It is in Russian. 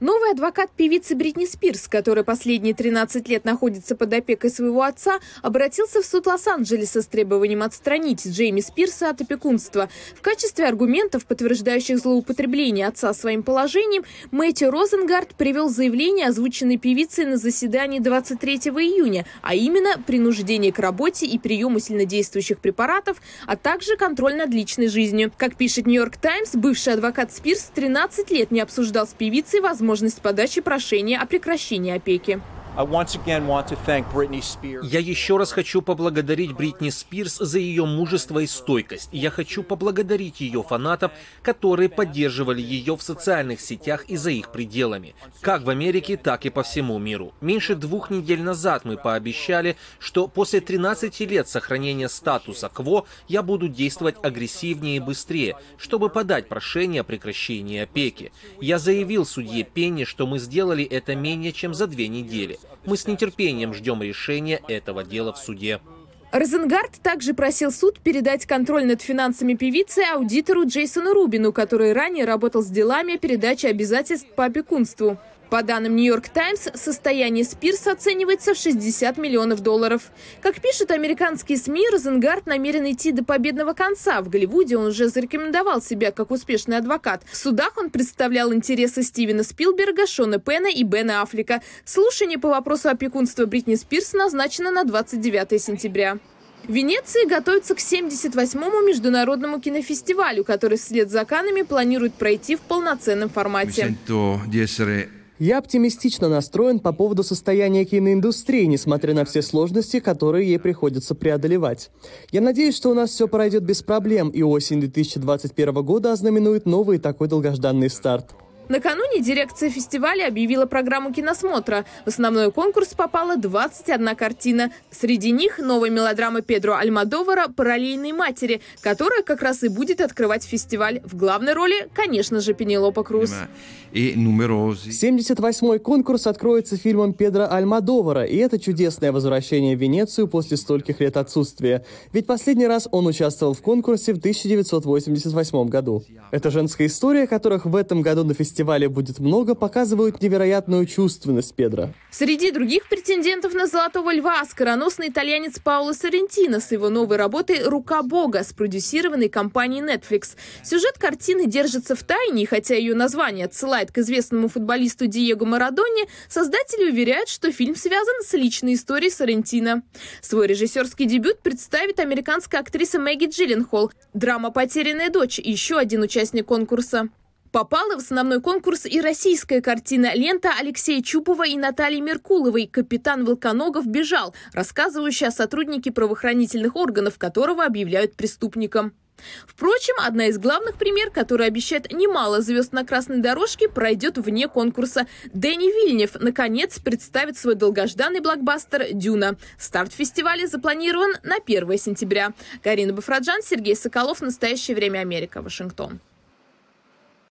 Новый адвокат певицы Бритни Спирс, которая последние 13 лет находится под опекой своего отца, обратился в суд Лос-Анджелеса с требованием отстранить Джейми Спирса от опекунства. В качестве аргументов, подтверждающих злоупотребление отца своим положением, Мэтью Розенгард привел заявление, озвученное певицей на заседании 23 июня, а именно принуждение к работе и приему сильнодействующих препаратов, а также контроль над личной жизнью. Как пишет Нью-Йорк Таймс, бывший адвокат Спирс 13 лет не обсуждал с певицей возможность возможность подачи прошения о прекращении опеки. Я еще раз хочу поблагодарить Бритни Спирс за ее мужество и стойкость. Я хочу поблагодарить ее фанатов, которые поддерживали ее в социальных сетях и за их пределами. Как в Америке, так и по всему миру. Меньше двух недель назад мы пообещали, что после 13 лет сохранения статуса КВО я буду действовать агрессивнее и быстрее, чтобы подать прошение о прекращении опеки. Я заявил судье Пенни, что мы сделали это менее чем за две недели. Мы с нетерпением ждем решения этого дела в суде. Розенгард также просил суд передать контроль над финансами певицы аудитору Джейсону Рубину, который ранее работал с делами о передаче обязательств по опекунству. По данным Нью-Йорк Таймс, состояние Спирса оценивается в 60 миллионов долларов. Как пишут американские СМИ, Розенгард намерен идти до победного конца. В Голливуде он уже зарекомендовал себя как успешный адвокат. В судах он представлял интересы Стивена Спилберга, Шона Пена и Бена Аффлека. Слушание по вопросу опекунства Бритни Спирс назначено на 29 сентября. В Венеции готовится к 78-му международному кинофестивалю, который вслед за Канами планирует пройти в полноценном формате. Я оптимистично настроен по поводу состояния киноиндустрии, несмотря на все сложности, которые ей приходится преодолевать. Я надеюсь, что у нас все пройдет без проблем, и осень 2021 года ознаменует новый такой долгожданный старт. Накануне дирекция фестиваля объявила программу киносмотра. В основной конкурс попала 21 картина. Среди них новая мелодрама Педро Альмадовара «Параллельные матери», которая как раз и будет открывать фестиваль. В главной роли, конечно же, Пенелопа Круз. 78-й конкурс откроется фильмом Педро Альмадовара, и это чудесное возвращение в Венецию после стольких лет отсутствия. Ведь последний раз он участвовал в конкурсе в 1988 году. Это женская история, которых в этом году на фестивале фестивале будет много, показывают невероятную чувственность Педро. Среди других претендентов на «Золотого льва» скороносный итальянец Пауло Соррентино с его новой работой «Рука Бога», спродюсированной компанией Netflix. Сюжет картины держится в тайне, хотя ее название отсылает к известному футболисту Диего Марадоне, создатели уверяют, что фильм связан с личной историей Соррентино. Свой режиссерский дебют представит американская актриса Мэгги Джилленхол. Драма «Потерянная дочь» – еще один участник конкурса. Попала в основной конкурс и российская картина «Лента» Алексея Чупова и Натальи Меркуловой «Капитан Волконогов бежал», рассказывающая о сотруднике правоохранительных органов, которого объявляют преступником. Впрочем, одна из главных пример, которая обещает немало звезд на красной дорожке, пройдет вне конкурса. Дэнни Вильнев, наконец, представит свой долгожданный блокбастер «Дюна». Старт фестиваля запланирован на 1 сентября. Карина Бафраджан, Сергей Соколов. Настоящее время Америка. Вашингтон.